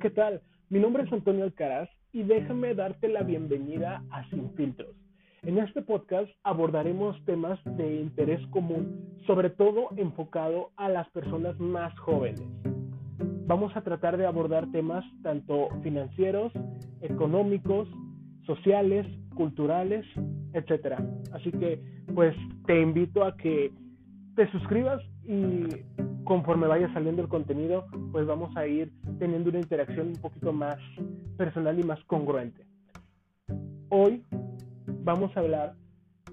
¿qué tal? Mi nombre es Antonio Alcaraz y déjame darte la bienvenida a Sin Filtros. En este podcast abordaremos temas de interés común, sobre todo enfocado a las personas más jóvenes. Vamos a tratar de abordar temas tanto financieros, económicos, sociales, culturales, etc. Así que, pues, te invito a que te suscribas y conforme vaya saliendo el contenido, pues vamos a ir teniendo una interacción un poquito más personal y más congruente. Hoy vamos a hablar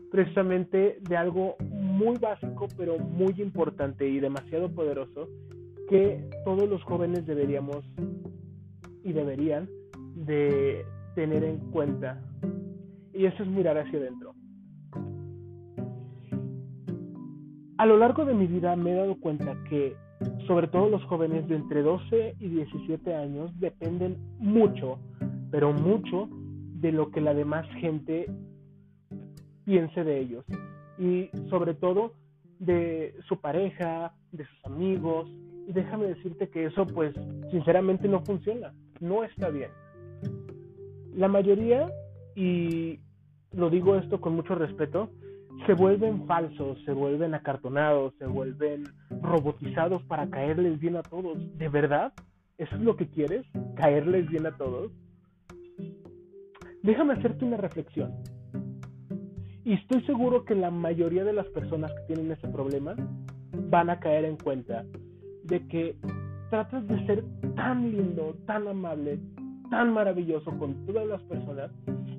precisamente de algo muy básico, pero muy importante y demasiado poderoso que todos los jóvenes deberíamos y deberían de tener en cuenta. Y eso es mirar hacia adentro. A lo largo de mi vida me he dado cuenta que sobre todo los jóvenes de entre 12 y 17 años dependen mucho, pero mucho de lo que la demás gente piense de ellos. Y sobre todo de su pareja, de sus amigos. Y déjame decirte que eso pues sinceramente no funciona, no está bien. La mayoría, y lo digo esto con mucho respeto, se vuelven falsos, se vuelven acartonados, se vuelven robotizados para caerles bien a todos. ¿De verdad? ¿Eso es lo que quieres? ¿Caerles bien a todos? Déjame hacerte una reflexión. Y estoy seguro que la mayoría de las personas que tienen ese problema van a caer en cuenta de que tratas de ser tan lindo, tan amable, tan maravilloso con todas las personas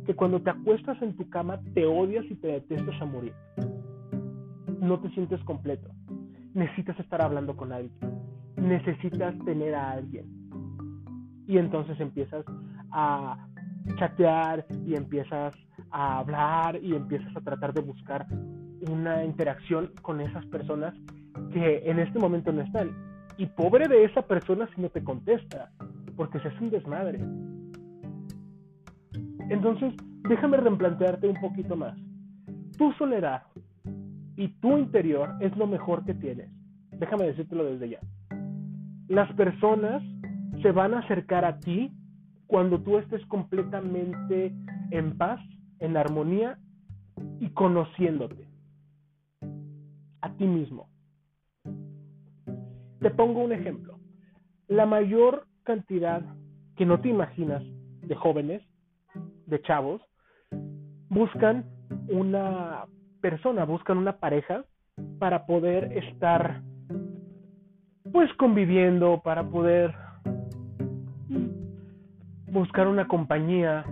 que cuando te acuestas en tu cama te odias y te detestas a morir. No te sientes completo. Necesitas estar hablando con alguien. Necesitas tener a alguien. Y entonces empiezas a chatear y empiezas a hablar y empiezas a tratar de buscar una interacción con esas personas que en este momento no están. Y pobre de esa persona si no te contesta, porque se es un desmadre. Entonces, déjame replantearte un poquito más. Tu soledad y tu interior es lo mejor que tienes. Déjame decírtelo desde ya. Las personas se van a acercar a ti cuando tú estés completamente en paz, en armonía y conociéndote a ti mismo. Te pongo un ejemplo. La mayor cantidad que no te imaginas de jóvenes de chavos buscan una persona, buscan una pareja para poder estar pues conviviendo, para poder buscar una compañía.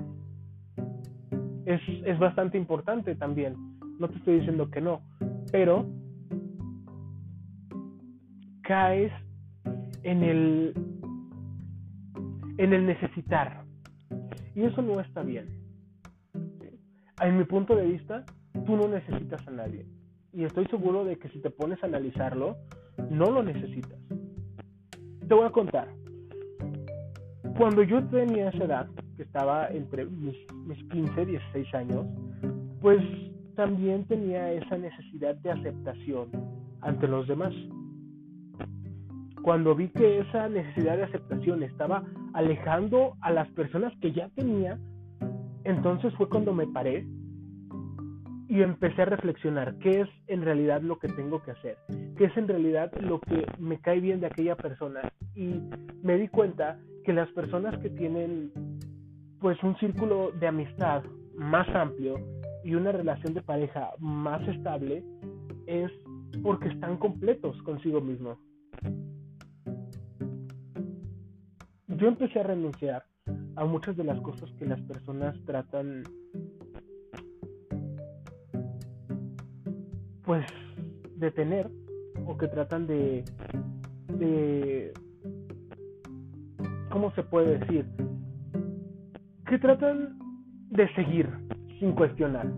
Es, es bastante importante también. No te estoy diciendo que no, pero caes en el en el necesitar y eso no está bien. En mi punto de vista, tú no necesitas a nadie. Y estoy seguro de que si te pones a analizarlo, no lo necesitas. Te voy a contar. Cuando yo tenía esa edad, que estaba entre mis, mis 15 y 16 años, pues también tenía esa necesidad de aceptación ante los demás. Cuando vi que esa necesidad de aceptación estaba alejando a las personas que ya tenía, entonces fue cuando me paré y empecé a reflexionar qué es en realidad lo que tengo que hacer, qué es en realidad lo que me cae bien de aquella persona y me di cuenta que las personas que tienen pues un círculo de amistad más amplio y una relación de pareja más estable es porque están completos consigo mismos. Yo empecé a renunciar a muchas de las cosas que las personas tratan pues de tener o que tratan de de ¿cómo se puede decir? que tratan de seguir sin cuestionar.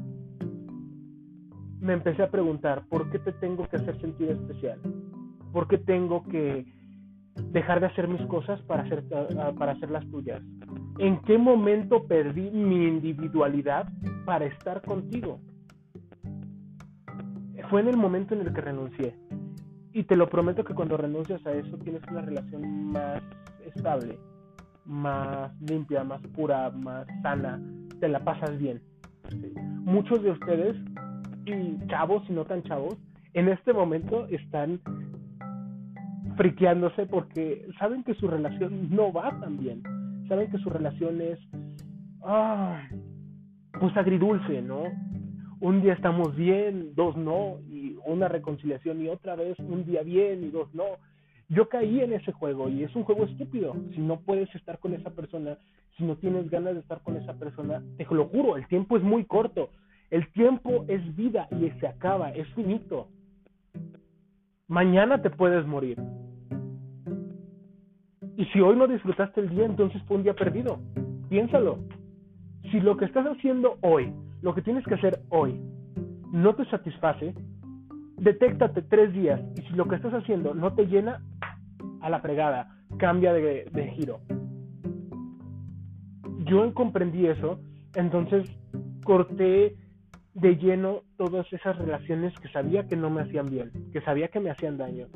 Me empecé a preguntar, ¿por qué te tengo que hacer sentir especial? ¿Por qué tengo que dejar de hacer mis cosas para hacer, para hacer las tuyas? ¿En qué momento perdí mi individualidad para estar contigo? Fue en el momento en el que renuncié. Y te lo prometo que cuando renuncias a eso tienes una relación más estable, más limpia, más pura, más sana, te la pasas bien. Muchos de ustedes, y chavos y no tan chavos, en este momento están friqueándose porque saben que su relación no va tan bien. Saben que su relación es, ah, pues agridulce, ¿no? Un día estamos bien, dos no, y una reconciliación y otra vez un día bien y dos no. Yo caí en ese juego y es un juego estúpido. Si no puedes estar con esa persona, si no tienes ganas de estar con esa persona, te lo juro, el tiempo es muy corto. El tiempo es vida y se acaba, es finito. Mañana te puedes morir. Y si hoy no disfrutaste el día, entonces fue un día perdido. Piénsalo. Si lo que estás haciendo hoy, lo que tienes que hacer hoy, no te satisface, detéctate tres días y si lo que estás haciendo no te llena, a la fregada, cambia de, de giro. Yo comprendí eso, entonces corté de lleno todas esas relaciones que sabía que no me hacían bien, que sabía que me hacían daño.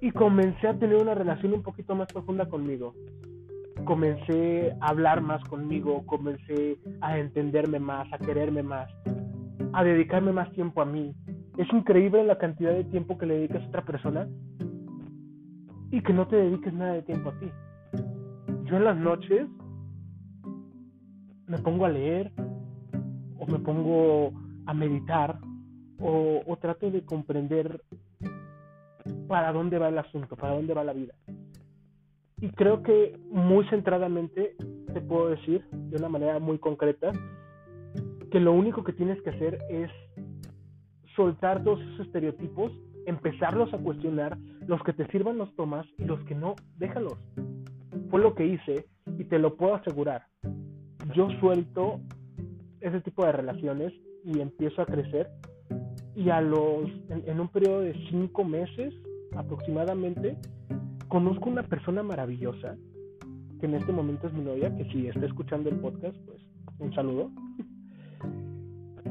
Y comencé a tener una relación un poquito más profunda conmigo. Comencé a hablar más conmigo, comencé a entenderme más, a quererme más, a dedicarme más tiempo a mí. Es increíble la cantidad de tiempo que le dedicas a otra persona y que no te dediques nada de tiempo a ti. Yo en las noches me pongo a leer, o me pongo a meditar o, trato de comprender para dónde va el asunto, para dónde va la vida. Y creo que muy centradamente te puedo decir, de una manera muy concreta, que lo único que tienes que hacer es soltar todos esos estereotipos, empezarlos a cuestionar, los que te sirvan los tomas y los que no, déjalos. Fue lo que hice y te lo puedo asegurar. Yo suelto ese tipo de relaciones y empiezo a crecer y a los en, un periodo de cinco meses aproximadamente conozco una persona maravillosa que en este momento es mi novia que si está escuchando el podcast pues un saludo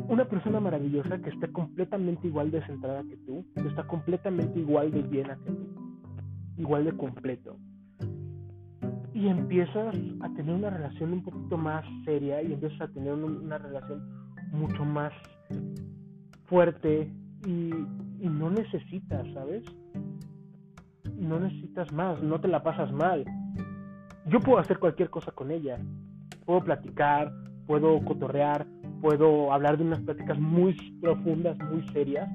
una persona maravillosa que está completamente igual de centrada que tú que está completamente igual de llena que tú igual de completo y empiezas a tener una relación un poquito más seria y empiezas a tener una relación mucho más fuerte y, no necesitas, ¿sabes? No necesitas más, no te la pasas mal. Yo puedo hacer cualquier cosa con ella. Puedo platicar, puedo cotorrear, puedo hablar de unas pláticas muy profundas, muy serias,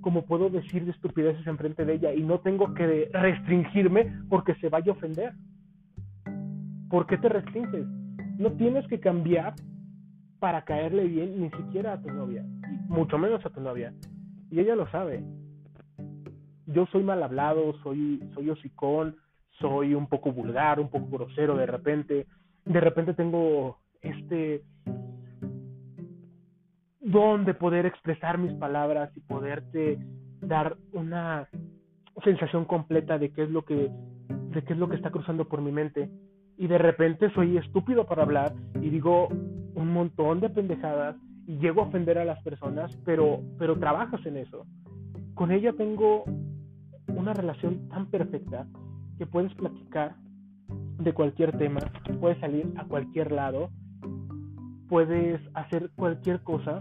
como puedo decir de estupideces enfrente de ella y no tengo que restringirme porque se vaya a ofender. ¿Por qué te restringes? No tienes que cambiar para caerle bien ni siquiera a tu novia, mucho menos a tu novia. Y ella lo sabe. Yo soy mal hablado, soy, soy hocicón, soy un poco vulgar, un poco grosero de repente. De repente tengo este don de poder expresar mis palabras y poderte dar una sensación completa de qué es lo que de qué es lo que está cruzando por mi mente y de repente soy estúpido para hablar y digo un montón de pendejadas y llego a ofender a las personas, pero, pero trabajas en eso. Con ella tengo una relación tan perfecta que puedes platicar de cualquier tema, puedes salir a cualquier lado, puedes hacer cualquier cosa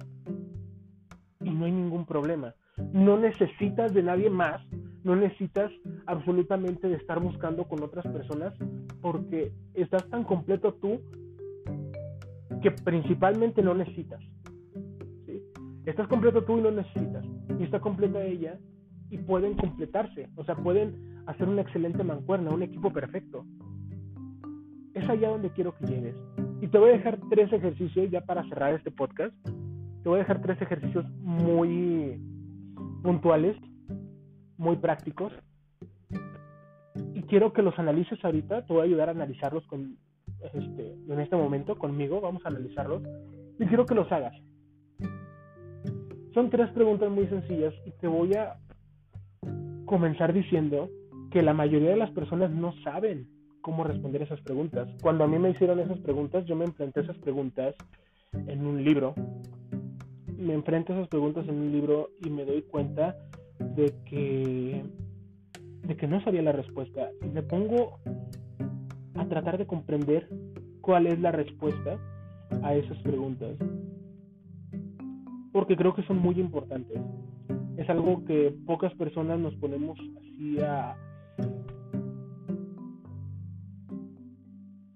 y no hay ningún problema. No necesitas de nadie más no necesitas absolutamente de estar buscando con otras personas porque estás tan completo tú que principalmente no necesitas. Estás completo tú y no necesitas. Y está completa ella y pueden completarse. O sea, pueden hacer una excelente mancuerna, un equipo perfecto. Es allá donde quiero que llegues. Y te voy a dejar tres ejercicios ya para cerrar este podcast. Te voy a dejar tres ejercicios muy puntuales muy prácticos y quiero que los analices ahorita, te voy a ayudar a analizarlos con, este, en este momento conmigo, vamos a analizarlos y quiero que los hagas. Son tres preguntas muy sencillas y te voy a comenzar diciendo que la mayoría de las personas no saben cómo responder esas preguntas. Cuando a mí me hicieron esas preguntas, yo me enfrenté a esas preguntas en un libro. Me enfrento a esas preguntas en un libro y me doy cuenta de que, de que no sabía la respuesta. Y me pongo a tratar de comprender cuál es la respuesta a esas preguntas. Porque creo que son muy importantes. Es algo que pocas personas nos ponemos así a...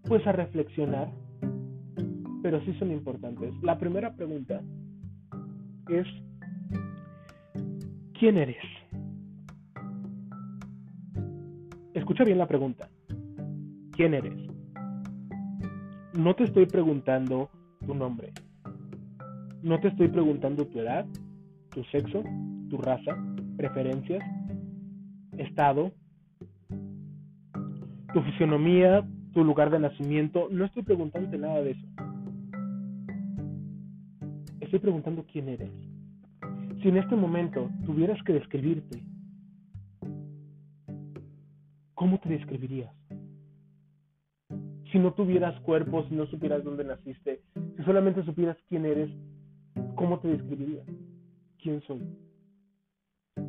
Pues a reflexionar. Pero sí son importantes. La primera pregunta es... ¿Quién eres? Escucha bien la pregunta. ¿Quién eres? No te estoy preguntando tu nombre. No te estoy preguntando tu edad, tu sexo, tu raza, preferencias, estado, tu fisionomía, tu lugar de nacimiento. No estoy preguntándote nada de eso. Estoy preguntando quién eres. Si en este momento tuvieras que describirte, ¿cómo te describirías? Si no tuvieras cuerpo, si no supieras dónde naciste, si solamente supieras quién eres, ¿cómo te describirías? ¿Quién soy?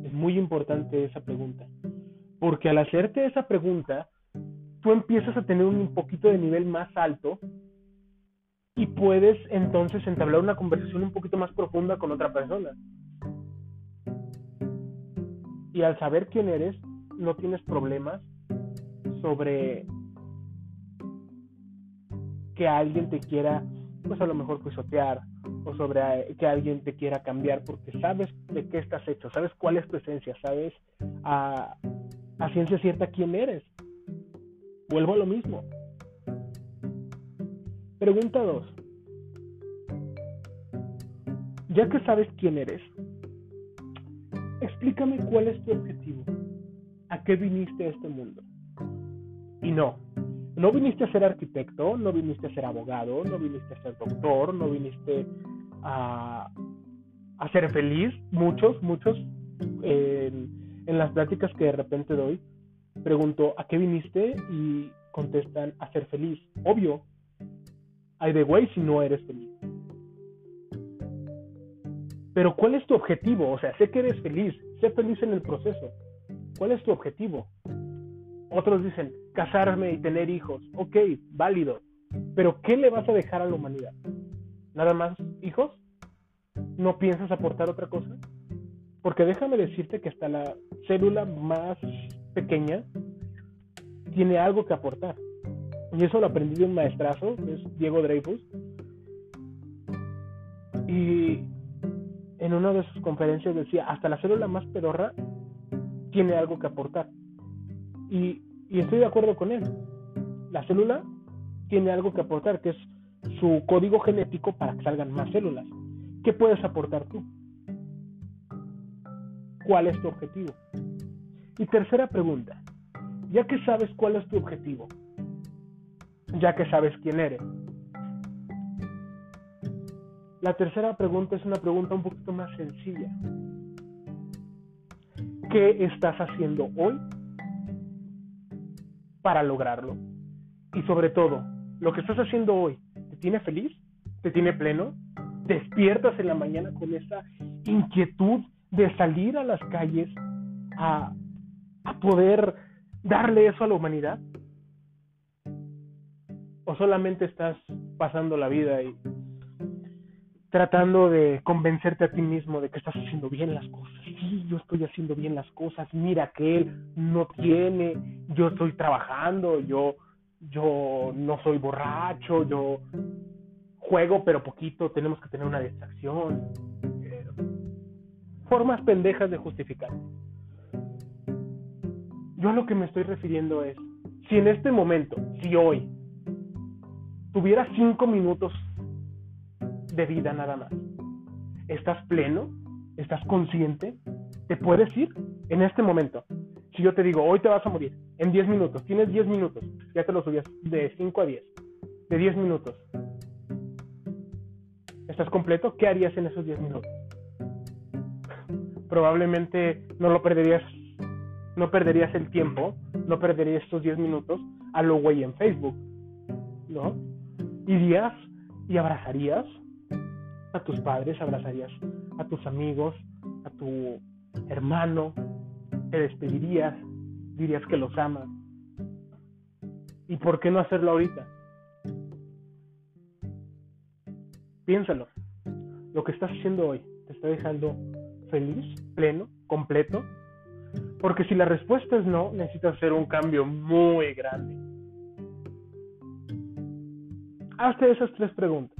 Es muy importante esa pregunta, porque al hacerte esa pregunta, tú empiezas a tener un poquito de nivel más alto y puedes entonces entablar una conversación un poquito más profunda con otra persona. Y al saber quién eres, no tienes problemas sobre que alguien te quiera, pues a lo mejor pisotear, o sobre eh, que alguien te quiera cambiar, porque sabes de qué estás hecho, sabes cuál es tu esencia, sabes a, a ciencia cierta quién eres. Vuelvo a lo mismo. Pregunta 2. Ya que sabes quién eres, explícame cuál es tu objetivo. ¿A qué viniste a este mundo? Y no, no viniste a ser arquitecto, no viniste a ser abogado, no viniste a ser doctor, no viniste a, ser feliz. Muchos, muchos, en, en las pláticas que de repente doy, pregunto, ¿a qué viniste? Y contestan, a ser feliz. Obvio, hay de güey si no eres feliz. Pero ¿cuál es tu objetivo? O sea, sé que eres feliz, sé feliz en el proceso. ¿Cuál es tu objetivo? Otros dicen, casarme y tener hijos. Ok, válido. Pero ¿qué le vas a dejar a la humanidad? ¿Nada más hijos? ¿No piensas aportar otra cosa? Porque déjame decirte que hasta la célula más pequeña tiene algo que aportar. Y eso lo aprendí de un maestrazo, es Diego Dreyfus. Y en una de sus conferencias decía, hasta la célula más pedorra tiene algo que aportar. Y, estoy de acuerdo con él. La célula tiene algo que aportar, que es su código genético para que salgan más células. ¿Qué puedes aportar tú? ¿Cuál es tu objetivo? Y tercera pregunta, ya que sabes cuál es tu objetivo, ya que sabes quién eres, la tercera pregunta es una pregunta un poquito más sencilla. ¿Qué estás haciendo hoy para lograrlo. Y sobre todo, lo que estás haciendo hoy, ¿te tiene feliz? ¿Te tiene pleno? ¿Despiertas en la mañana con esa inquietud de salir a las calles a, a poder darle eso a la humanidad? ¿O solamente estás pasando la vida y tratando de convencerte a ti mismo de que estás haciendo bien las cosas? sí, yo estoy haciendo bien las cosas, mira que él no tiene, yo estoy trabajando, yo, yo no soy borracho, yo juego pero poquito, tenemos que tener una distracción. Formas pendejas de justificar. Yo a lo que me estoy refiriendo es, si en este momento, si hoy, tuviera cinco minutos de vida nada más, ¿estás pleno? ¿Estás consciente? ¿Te puedes ir en este momento? Si yo te digo, hoy te vas a morir, en 10 minutos, tienes 10 minutos, ya te lo subías de 5 a 10, de 10 minutos. ¿Estás completo? ¿Qué harías en esos 10 minutos? Probablemente no lo perderías, no perderías el tiempo, no perderías estos 10 minutos a lo güey en Facebook, ¿no? Irías y abrazarías a tus padres, abrazarías a tus amigos, a tu hermano, te despedirías, dirías que los amas. ¿Y por qué no hacerlo ahorita? Piénsalo. Lo que estás haciendo hoy te está dejando feliz, pleno, completo. Porque si la respuesta es no, necesitas hacer un cambio muy grande. Hazte esas tres preguntas.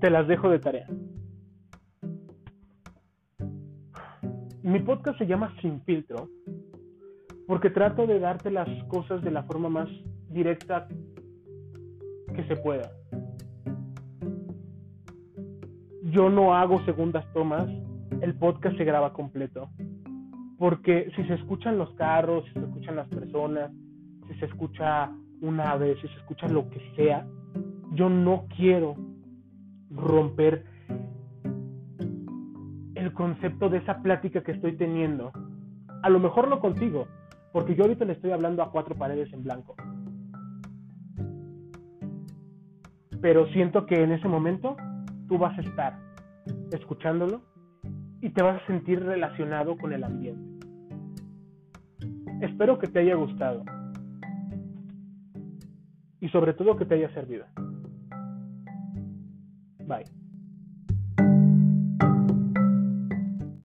Te las dejo de tarea. Mi podcast se llama Sin filtro porque trato de darte las cosas de la forma más directa que se pueda. Yo no hago segundas tomas, el podcast se graba completo. Porque si se escuchan los carros, si se escuchan las personas, si se escucha un ave, si se escucha lo que sea, yo no quiero romper el concepto de esa plática que estoy teniendo. A lo mejor no contigo, porque yo ahorita le estoy hablando a cuatro paredes en blanco. Pero siento que en ese momento tú vas a estar escuchándolo y te vas a sentir relacionado con el ambiente. Espero que te haya gustado y sobre todo que te haya servido. Bye.